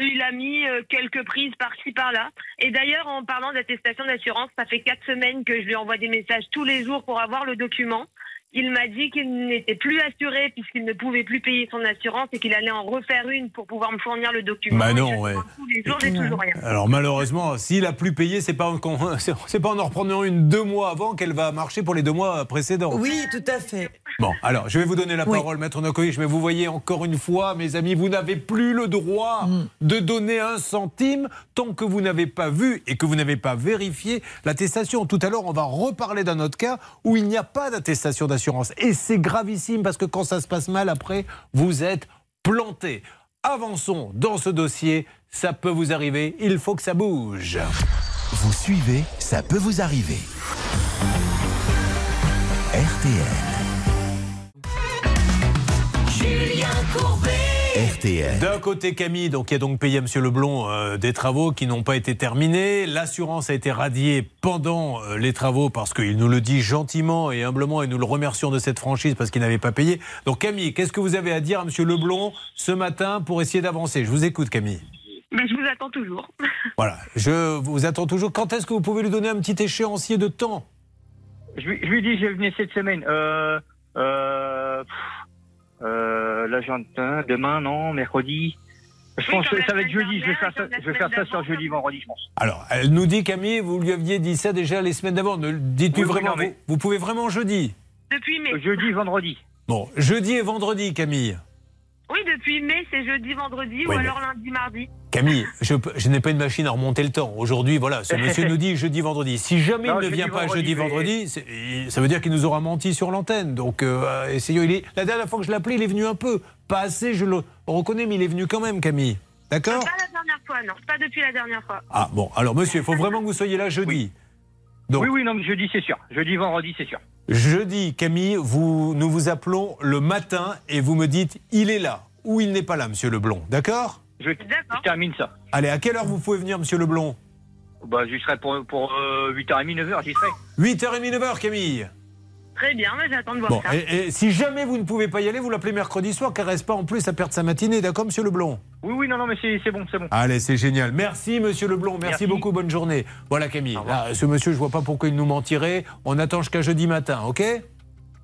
M: il a mis euh, quelques prises par-ci par-là. Et d'ailleurs, en parlant d'attestation d'assurance, ça fait quatre semaines que je lui envoie des messages tous les jours pour avoir le document. Il m'a dit qu'il n'était plus assuré puisqu'il ne pouvait plus payer son assurance et qu'il allait en refaire une pour pouvoir me fournir le document.
D: Bah non, ouais.
M: demande Tous les jours, j'ai toujours rien.
D: Alors malheureusement, s'il a plus payé, c'est pas en, c'est pas en en reprenant une deux mois avant qu'elle va marcher pour les deux mois précédents.
I: Oui, tout à fait.
D: Bon, alors je vais vous donner la
I: Oui.
D: parole, Maître Nokovic, mais vous voyez encore une fois, mes amis, vous n'avez plus le droit
I: Mm.
D: de donner un centime tant que vous n'avez pas vu et que vous n'avez pas vérifié l'attestation. Tout à l'heure, on va reparler d'un autre cas où il n'y a pas d'attestation d'assurance. Et c'est gravissime parce que quand ça se passe mal, après, vous êtes planté. Avançons dans ce dossier, ça peut vous arriver, il faut que ça bouge.
A: Vous suivez, ça peut vous arriver. RTL. RTL.
D: D'un côté, Camille, donc, qui a donc payé à M. Leblon euh, des travaux qui n'ont pas été terminés. L'assurance a été radiée pendant euh, les travaux parce qu'il nous le dit gentiment et humblement et nous le remercions de cette franchise parce qu'il n'avait pas payé. Donc, Camille, qu'est-ce que vous avez à dire à M. Leblon ce matin pour essayer d'avancer? Je vous écoute, Camille.
M: Mais je vous attends toujours.
D: Voilà, je vous attends toujours. Quand est-ce que vous pouvez lui donner un petit échéancier de temps?
O: Je, lui- je lui dis, je venais cette semaine. Euh, euh, pff, euh, là, j'entends. Demain, non, mercredi. Je
M: Oui,
O: pense que ça va être jeudi. Je vais faire ça, je vais faire ça sur jeudi, vendredi, je pense.
D: Alors, elle nous dit, Camille, vous lui aviez dit ça déjà les semaines d'avant. Ne le dites-lui
O: Oui, oui,
D: vraiment.
O: non, mais-
D: vous, vous pouvez vraiment jeudi
M: Depuis mai.
O: Jeudi, vendredi.
D: Bon, jeudi et vendredi, Camille.
M: Oui, depuis mai, c'est jeudi, vendredi
D: Oui,
M: ou
D: mais-
M: alors lundi, mardi.
D: Camille, je, n'ai pas une machine à remonter le temps. Aujourd'hui, voilà, ce monsieur nous dit jeudi, vendredi. Si jamais
O: Non,
D: il ne vient pas
O: vendredi,
D: jeudi, vendredi, ça veut dire qu'il nous aura menti sur l'antenne. Donc, euh, essayons. Il est, la dernière fois que je l'ai appelé, il est venu un peu. Pas assez, je le reconnais, mais il est venu quand même, Camille. D'accord?
M: Pas la dernière fois, non. Pas depuis la dernière fois.
D: Ah, bon, alors monsieur, il faut vraiment que vous soyez là jeudi. Donc,
O: Oui, oui, non, mais jeudi, c'est sûr. Jeudi, vendredi, c'est sûr.
D: Jeudi, Camille, vous, nous vous appelons le matin et vous me dites il est là ou il n'est pas là, monsieur Leblon. D'accord?
O: Je, je termine ça.
D: Allez, à quelle heure vous pouvez venir, monsieur Leblon
O: Bah, j'y serai pour, pour euh, 8h30, 9h, j'y serai.
D: 8h30, 9h, Camille.
M: Très bien, mais j'attends de voir
D: Bon,
M: ça.
D: et, et si jamais vous ne pouvez pas y aller, vous l'appelez mercredi soir, car reste pas en plus à perdre sa matinée, d'accord, monsieur Leblon
O: Oui, oui, non, non, mais c'est bon, c'est bon.
D: Allez, c'est génial. Merci, monsieur Leblon. Merci,
O: Merci.
D: beaucoup. Bonne journée. Voilà, Camille. Là, ce monsieur, je vois pas pourquoi il nous mentirait. On attend jusqu'à jeudi matin, ok?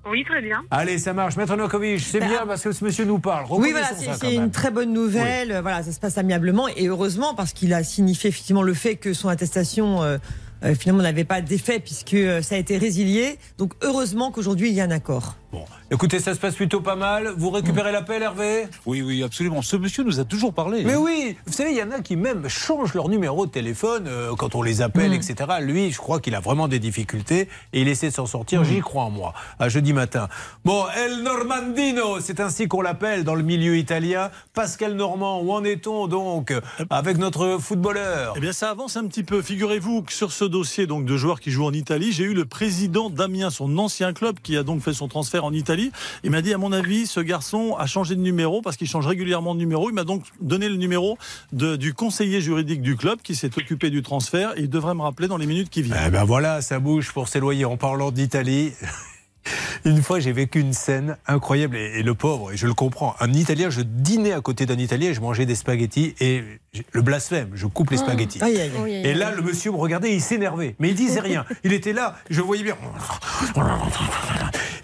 M: Oui, très bien.
D: Allez, ça marche. Maître Nokovic, c'est bien parce que ce monsieur nous parle.
I: Oui, voilà, c'est une très bonne nouvelle. Voilà, ça se passe amiablement et heureusement parce qu'il a signifié effectivement le fait que son attestation euh, euh, finalement n'avait pas d'effet puisque euh, ça a été résilié. Donc heureusement qu'aujourd'hui il y a un accord.
D: Bon, écoutez, ça se passe plutôt pas mal. Vous récupérez l'appel, Hervé?
J: Oui, oui, absolument. Ce monsieur nous a toujours parlé.
D: Mais oui, vous savez, il y en a qui même changent leur numéro de téléphone euh, quand on les appelle, etc. Lui, je crois qu'il a vraiment des difficultés et il essaie de s'en sortir. J'y crois en moi. À jeudi matin. Bon, El Normandino, c'est ainsi qu'on l'appelle dans le milieu italien. Pascal Normand, où en est-on donc avec notre footballeur?
L: Eh bien, ça avance un petit peu. Figurez-vous que sur ce dossier donc de joueurs qui jouent en Italie, j'ai eu le président d'Amiens, son ancien club, qui a donc fait son transfert en Italie. Il m'a dit, à mon avis, ce garçon a changé de numéro parce qu'il change régulièrement de numéro. Il m'a donc donné le numéro du conseiller juridique du club qui s'est occupé du transfert il devrait me rappeler dans les minutes qui viennent.
D: Eh ben voilà, ça bouge pour s'éloigner. En parlant d'Italie, une fois j'ai vécu une scène incroyable et, et le pauvre, et je le comprends. Un Italien, je dînais à côté d'un Italien et je mangeais des spaghettis et le blasphème, je coupe les spaghettis.
I: Aïe, aïe.
D: Et là, le monsieur me regardait, il s'énervait, mais il disait rien. Il était là, je voyais bien.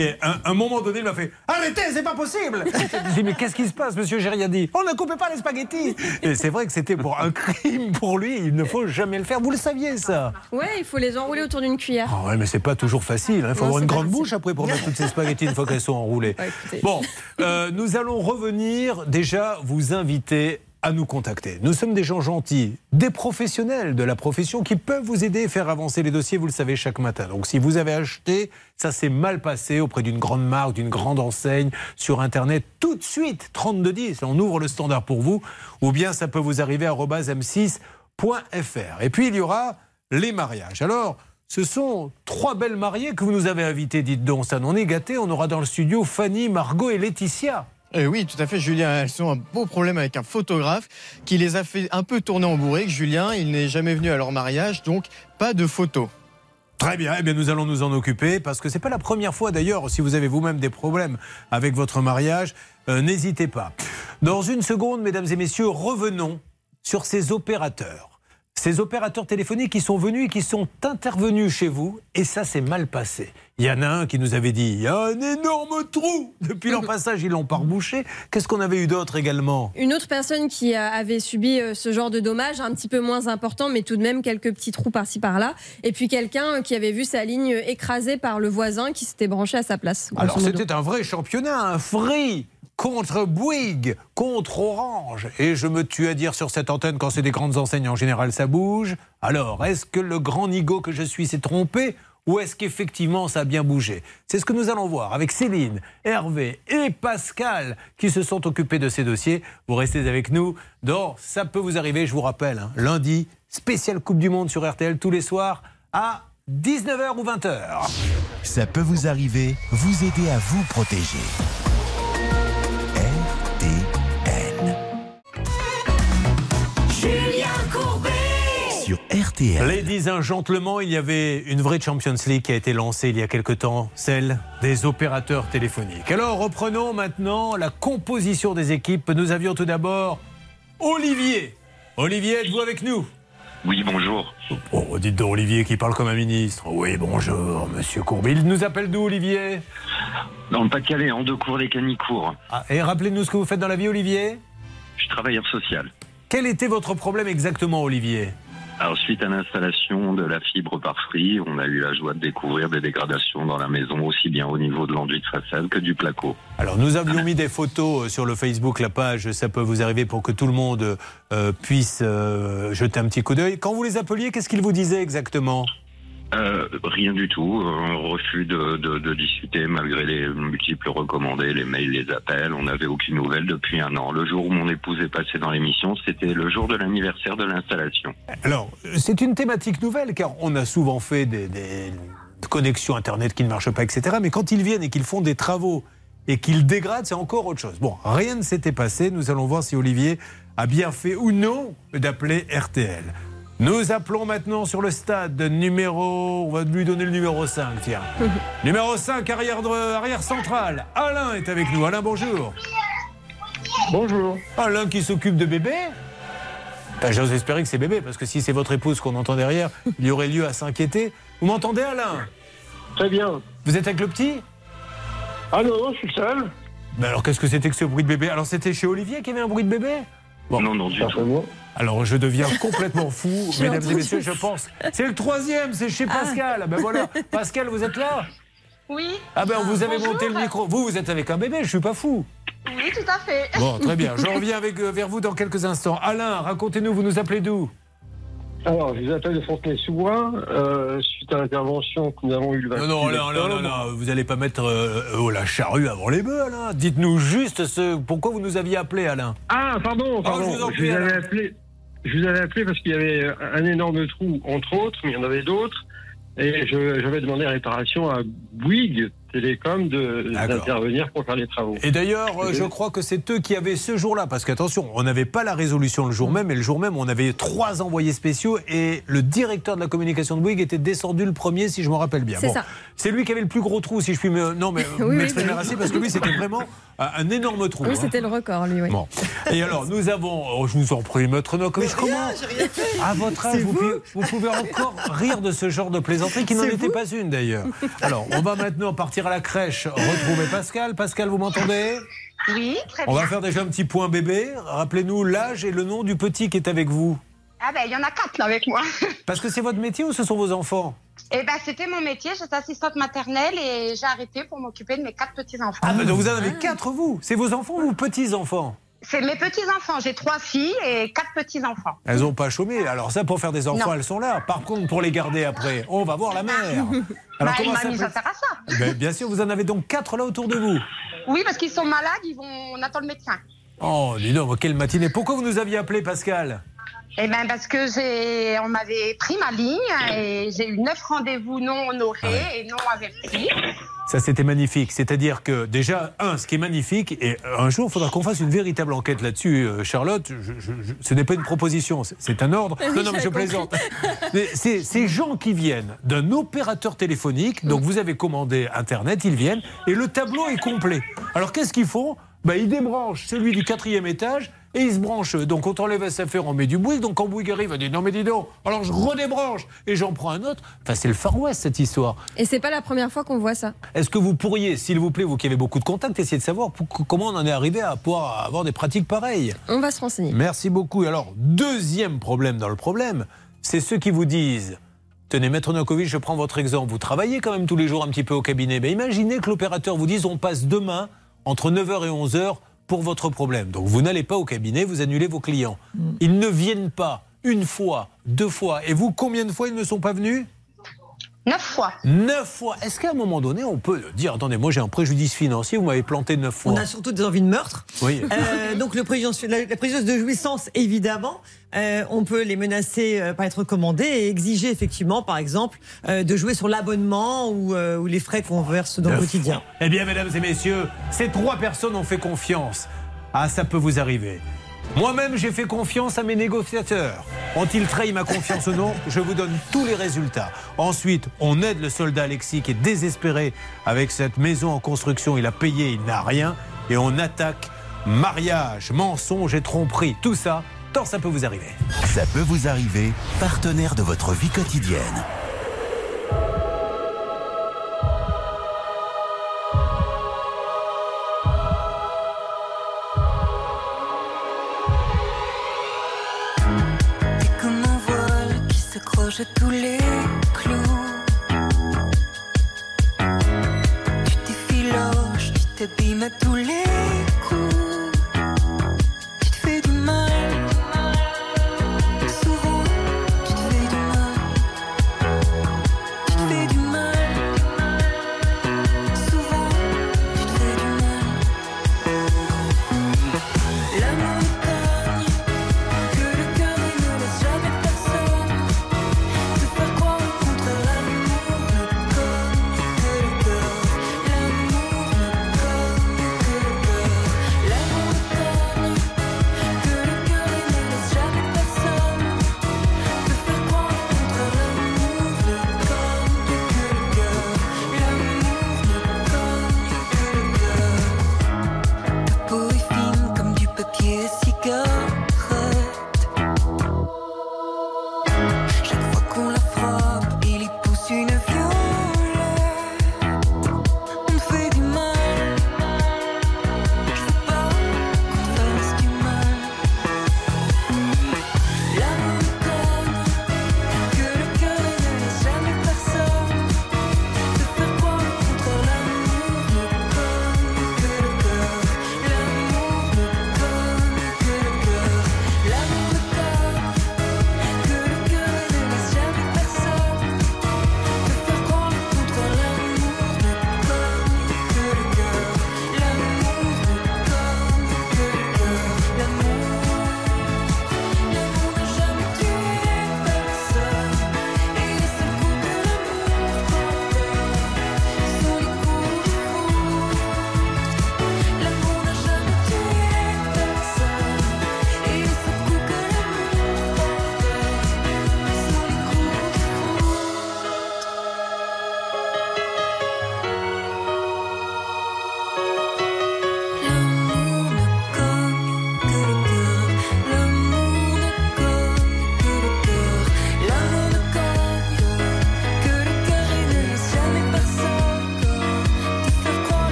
D: Et un, un moment donné, il m'a fait Arrêtez, c'est pas possible Je dis Mais qu'est-ce qui se passe, monsieur J'ai rien dit. On ne coupait pas les spaghettis Et c'est vrai que c'était pour un crime pour lui, il ne faut jamais le faire. Vous le saviez, ça?
C: Ouais, il faut les enrouler autour d'une cuillère.
D: ah ouais, mais c'est pas toujours facile. hein. Il faut
C: Non,
D: avoir une grande
C: facile.
D: bouche après pour mettre toutes ces spaghettis une fois qu'elles sont enroulées.
C: Ouais.
D: Bon, euh, nous allons revenir déjà vous inviter à nous contacter. Nous sommes des gens gentils, des professionnels de la profession qui peuvent vous aider et faire avancer les dossiers, vous le savez, chaque matin. Donc si vous avez acheté, ça s'est mal passé auprès d'une grande marque, d'une grande enseigne, sur Internet, tout de suite, 3210, on ouvre le standard pour vous, ou bien ça peut vous arriver à m6.fr. Et puis il y aura les mariages. Alors, ce sont trois belles mariées que vous nous avez invitées, dites donc. Ça, on est gâtés. On aura dans le studio Fanny, Margot et Laetitia.
P: Euh, oui, tout à fait, Julien. Elles ont un beau problème avec un photographe qui les a fait un peu tourner en bourrique. Julien, il n'est jamais venu à leur mariage, donc pas de photos.
D: Très bien, eh bien nous allons nous en occuper parce que c'est pas la première fois d'ailleurs. Si vous avez vous-même des problèmes avec votre mariage, euh, n'hésitez pas. Dans une seconde, mesdames et messieurs, revenons sur ces opérateurs. Ces opérateurs téléphoniques qui sont venus et qui sont intervenus chez vous, et ça s'est mal passé. Il y en a un qui nous avait dit il y a un énorme trou Depuis leur passage, ils l'ont pas rebouché. Qu'est-ce qu'on avait eu d'autre également?
C: Une autre personne qui avait subi euh, ce genre de dommages, un petit peu moins important, mais tout de même quelques petits trous par-ci par-là. Et puis quelqu'un euh, qui avait vu sa ligne écrasée par le voisin qui s'était branché à sa place.
D: Alors c'était un vrai championnat, un free contre Bouygues, contre Orange. Et je me tue à dire sur cette antenne, quand c'est des grandes enseignes, en général, ça bouge. Alors, est-ce que le grand nigo que je suis s'est trompé ou est-ce qu'effectivement ça a bien bougé? C'est ce que nous allons voir avec Céline, Hervé et Pascal qui se sont occupés de ces dossiers. Vous restez avec nous dans Ça peut vous arriver, je vous rappelle, hein, lundi, spécial Coupe du Monde sur RTL tous les soirs à 19h ou 20h.
A: Ça peut vous arriver, vous aider à vous protéger. RTL.
D: Ladies and gentlemen, il y avait une vraie Champions League qui a été lancée il y a quelque temps, celle des opérateurs téléphoniques. Alors reprenons maintenant la composition des équipes. Nous avions tout d'abord Olivier. Olivier, êtes-vous avec nous?
Q: Oui, bonjour.
D: Oh, dites donc Olivier qui parle comme un ministre. Oui, bonjour, monsieur Courbet. Il nous appelle d'où, Olivier?
Q: Dans le Pas-de-Calais, en deux cours des Canicourt.
D: Ah, Et rappelez-nous ce que vous faites dans la vie, Olivier?
Q: Je suis travailleur social.
D: Quel était votre problème exactement, Olivier?
Q: Alors, suite à l'installation de la fibre par Free, on a eu la joie de découvrir des dégradations dans la maison, aussi bien au niveau de l'enduit de façade que du placo.
D: Alors nous avions mis des photos euh, sur le Facebook, la page Ça peut vous arriver pour que tout le monde euh, puisse euh, jeter un petit coup d'œil. Quand vous les appeliez, qu'est-ce qu'ils vous disaient exactement?
Q: Euh, rien du tout, un refus de, discuter malgré les multiples recommandés, les mails, les appels. On n'avait aucune nouvelle depuis un an. Le jour où mon épouse est passée dans l'émission, c'était le jour de l'anniversaire de l'installation.
D: Alors, euh, c'est une thématique nouvelle car on a souvent fait des, des connexions Internet qui ne marchent pas, etc. Mais quand ils viennent et qu'ils font des travaux et qu'ils dégradent, c'est encore autre chose. Bon, rien ne s'était passé. Nous allons voir si Olivier a bien fait ou non d'appeler RTL. Nous appelons maintenant sur le stade numéro. On va lui donner le numéro 5, tiens. numéro 5, arrière, de- arrière central. Alain est avec nous. Alain, bonjour.
R: Bonjour.
D: Alain qui s'occupe de bébé Ben, J'ose espérer que c'est bébé, parce que si c'est votre épouse qu'on entend derrière, il y aurait lieu à s'inquiéter. Vous m'entendez, Alain?
R: Très bien.
D: Vous êtes avec le petit?
R: Ah non, non, je suis seul.
D: Ben alors, qu'est-ce que c'était que ce bruit de bébé? Alors, c'était chez Olivier qu'il y avait un bruit de bébé?
Q: Non, non, du
R: tout.
D: Alors, je deviens complètement fou, mesdames et messieurs, je pense. C'est le troisième, c'est chez Pascal. Ben voilà. Pascal, vous êtes là?
S: Oui.
D: Ah ben, vous avez
S: Bonjour.
D: monté le micro. Vous, vous êtes avec un bébé, je suis pas fou.
S: Oui, tout à fait.
D: Bon, très bien. Je reviens avec, euh, vers vous dans quelques instants. Alain, racontez-nous, vous nous appelez d'où?
R: Alors, je vous appelle de Fontenay-sous-Bois, euh, suite à l'intervention que nous avons eue le 28
D: Non, non, Alain,
R: octobre.
D: Alain, Alain, vous n'allez pas mettre euh, euh, la charrue avant les bœufs, Alain. Dites-nous juste ce, pourquoi vous nous aviez appelé, Alain?
R: Ah, pardon,
D: Oh,
R: pardon.
D: je vous
R: je, avais appelé, je vous avais appelé parce qu'il y avait un énorme trou, entre autres, mais il y en avait d'autres. Et je- j'avais demandé la réparation à Bouygues Télécom de- d'intervenir pour faire les travaux.
D: Et d'ailleurs, euh, je crois que c'est eux qui avaient ce jour-là, parce qu'attention, on n'avait pas la résolution le jour même, mais le jour même, on avait trois envoyés spéciaux et le directeur de la communication de Bouygues était descendu le premier, si je me rappelle bien.
C: C'est ça.
D: C'est lui qui avait le plus gros trou, si je puis me. Non, mais
C: Oui,
D: m'exprimer
C: oui.
D: ainsi, parce que lui, c'était vraiment un, énorme trou.
C: Oui,
D: hein.
C: c'était le record, lui, oui.
D: Bon. Et alors, nous avons, oh, je vous en prie, maître Nokovic, comment À votre âge,
C: C'est
D: vous,
C: vous.
D: pouvez, vous pouvez encore rire de ce genre de plaisanterie qui n'en était pas une d'ailleurs. Alors, on va maintenant partir à la crèche, retrouver Pascal. Pascal, vous m'entendez
S: Oui, très
D: On
S: bien.
D: va faire déjà un petit point bébé. Rappelez-nous l'âge et le nom du petit qui est avec vous.
S: Ah ben, il y en a quatre là avec moi.
D: Parce que c'est votre métier ou ce sont vos enfants
S: Eh ben, c'était mon métier. J'étais assistante maternelle et j'ai arrêté pour m'occuper de mes quatre petits-enfants.
D: Ah, mais donc vous en avez quatre, vous C'est vos enfants ou vos petits-enfants
S: C'est mes petits-enfants. J'ai trois filles et quatre petits-enfants.
D: Elles n'ont pas chômé. Alors ça, pour faire des enfants,
S: Non.
D: elles sont là. Par contre, pour les garder après, on va voir la mère.
S: Bah,
D: comment
S: mamie,
D: ça
S: ça sert à ça.
D: Ben, Bien sûr, vous en avez donc quatre là autour de vous.
S: Oui, parce qu'ils sont malades, ils vont... on attend le médecin.
D: Oh, dis donc, quelle matinée. Pourquoi vous nous aviez appelé, Pascal
S: Eh ben parce que j'ai, on m'avait pris ma ligne et j'ai eu neuf rendez-vous non honorés et non avertis.
D: Ça, c'était magnifique. C'est-à-dire que, déjà, un, ce qui est magnifique, et un jour, il faudra qu'on fasse une véritable enquête là-dessus, euh, Charlotte. Je- je- je- ce n'est pas une proposition, c'est- un ordre.
C: Oui,
D: non, non, mais je plaisante. Mais c'est ces gens qui viennent d'un opérateur téléphonique, donc vous avez commandé Internet, ils viennent, et le tableau est complet. Alors, qu'est-ce qu'ils font? Bah, Ils débranchent celui du quatrième étage, et il se branche. Donc quand on enlève SFR, on met du Bouygues. Donc quand Bouygues arrive, on dit non mais dis donc, alors je redébranche et j'en prends un autre. Enfin c'est le Far West cette histoire.
C: Et c'est pas la première fois qu'on voit ça.
D: Est-ce que vous pourriez, s'il vous plaît, vous qui avez beaucoup de contacts, essayer de savoir pour- comment on en est arrivé à pouvoir avoir des pratiques pareilles?
C: On va se renseigner.
D: Merci beaucoup. Alors, deuxième problème dans le problème, c'est ceux qui vous disent Tenez, Maître Nokovic, je prends votre exemple. Vous travaillez quand même tous les jours un petit peu au cabinet. Mais imaginez que l'opérateur vous dise on passe demain entre 9h et 11h pour votre problème. Donc vous n'allez pas au cabinet, vous annulez vos clients. Ils ne viennent pas une fois, deux fois. Et vous, combien de fois ils ne sont pas venus?
S: Neuf fois.
D: Neuf fois. Est-ce qu'à un moment donné, on peut dire attendez, moi j'ai un préjudice financier, vous m'avez planté neuf fois
I: On a surtout des envies de meurtre.
D: Oui.
I: Euh, donc le préjudice, la, la préjudice de jouissance, évidemment, euh, on peut les menacer euh, par être recommandés et exiger effectivement, par exemple, euh, de jouer sur l'abonnement ou, euh, ou les frais qu'on verse dans le quotidien.
D: fois. Eh bien, mesdames et messieurs, ces trois personnes ont fait confiance. Ah, ça peut vous arriver. Moi-même, j'ai fait confiance à mes négociateurs. Ont-ils trahi ma confiance ou non Je vous donne tous les résultats. Ensuite, on aide le soldat Alexis qui est désespéré avec cette maison en construction. Il a payé, il n'a rien. Et on attaque mariage, mensonge et tromperie. Tout ça, tant ça peut vous arriver.
A: Ça peut vous arriver, partenaire de votre vie quotidienne.
T: À tous les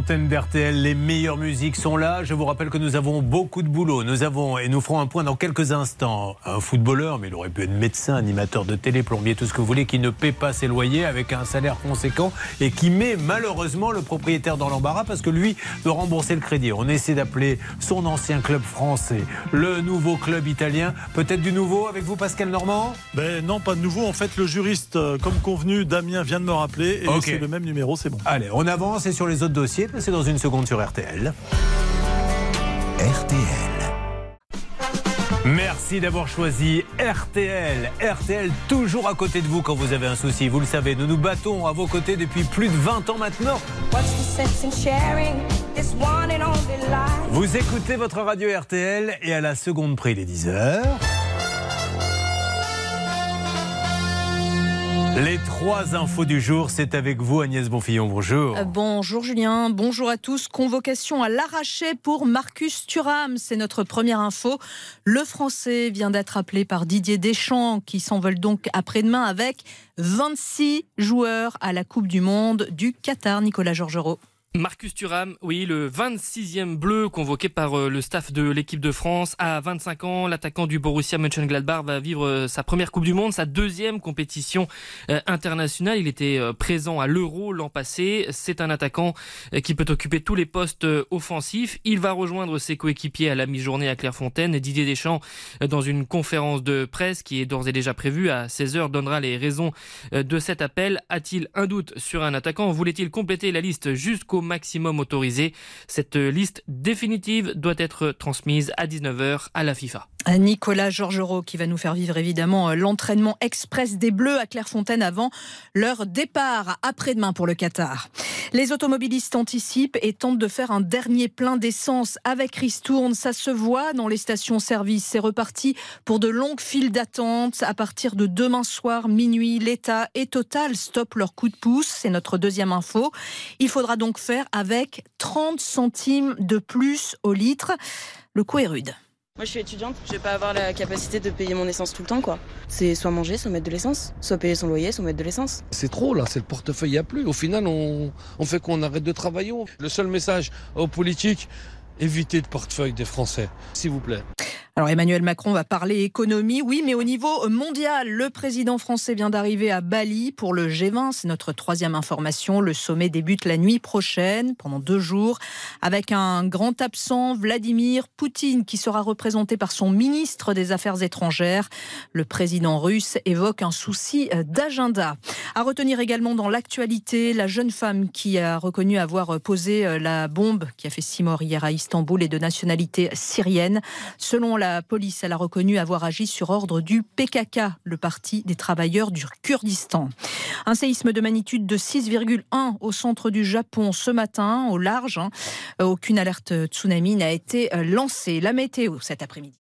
D: l'antenne d'RTL, les meilleures musiques sont là. Je vous rappelle que nous avons beaucoup de boulot. Nous avons, et nous ferons un point dans quelques instants, un footballeur, mais il aurait pu être médecin, animateur de télé, plombier, tout ce que vous voulez, qui ne paie pas ses loyers avec un salaire conséquent et qui met malheureusement le propriétaire dans l'embarras parce que lui doit rembourser le crédit. On essaie d'appeler son ancien club français, le nouveau club italien. Peut-être du nouveau avec vous, Pascal Normand?
L: Ben non, pas de nouveau. En fait, le juriste, euh, comme convenu, Damien vient de me rappeler et c'est le même numéro, c'est bon.
D: Allez, on avance et sur les autres dossiers, c'est dans une seconde sur RTL.
A: RTL.
D: Merci d'avoir choisi RTL. RTL toujours à côté de vous quand vous avez un souci. Vous le savez, nous nous battons à vos côtés depuis plus de 20 ans maintenant. Vous écoutez votre radio RTL et à la seconde près, les 10 heures. Les trois infos du jour, c'est avec vous Agnès Bonfillon. Bonjour.
U: Euh, Bonjour Julien, bonjour à tous. Convocation à l'arraché pour Marcus Thuram, c'est notre première info. Le Français vient d'être appelé par Didier Deschamps qui s'envole donc après-demain avec 26 joueurs à la Coupe du Monde du Qatar, Nicolas Georgerot.
V: Marcus Thuram, oui, le 26e bleu convoqué par euh, le staff de l'équipe de France. À 25 ans, l'attaquant du Borussia Mönchengladbach va vivre euh, sa première Coupe du Monde, sa deuxième compétition euh, internationale. Il était présent à l'Euro l'an passé. C'est un attaquant qui peut occuper tous les postes offensifs. Il va rejoindre ses coéquipiers à la mi-journée à Clairefontaine. Didier Deschamps, dans une conférence de presse qui est d'ores et déjà prévue à 16h, donnera les raisons de cet appel. A-t-il un doute sur un attaquant? Voulait-il compléter la liste jusqu'au maximum autorisé Cette liste définitive doit être transmise à 19h à la FIFA.
U: Nicolas Georgerot qui va nous faire vivre évidemment euh, l'entraînement express des Bleus à Clairefontaine avant leur départ après-demain pour le Qatar. Les automobilistes anticipent et tentent de faire un dernier plein d'essence avec Ristourne. Ça se voit dans les stations-service. C'est reparti pour de longues files d'attente. À partir de demain soir, minuit, l'État et Total stoppent leur coup de pouce. C'est notre deuxième info. Il faudra donc faire avec 30 centimes de plus au litre. Le coup est rude.
W: Moi, je suis étudiante, je vais pas avoir la capacité de payer mon essence tout le temps, quoi. C'est soit manger, soit mettre de l'essence, soit payer son loyer, soit mettre de l'essence.
X: C'est trop là, c'est le portefeuille à plus. Au final, on, on fait qu'on arrête de travailler. Le seul message aux politiques, évitez de portefeuille des Français, s'il vous plaît.
U: Alors Emmanuel Macron va parler économie, oui, mais au niveau mondial, le président français vient d'arriver à Bali pour le G20. C'est notre troisième information. Le sommet débute la nuit prochaine, pendant deux jours, avec un grand absent, Vladimir Poutine, qui sera représenté par son ministre des Affaires étrangères. Le président russe évoque un souci d'agenda. À retenir également dans l'actualité, la jeune femme qui a reconnu avoir posé la bombe qui a fait six morts hier à Istanbul est de nationalité syrienne. Selon la police, elle a reconnu avoir agi sur ordre du PKK, le parti des travailleurs du Kurdistan. Un séisme de magnitude de 6,1 au centre du Japon ce matin, au large. hein. Aucune alerte tsunami n'a été lancée. La météo cet après-midi.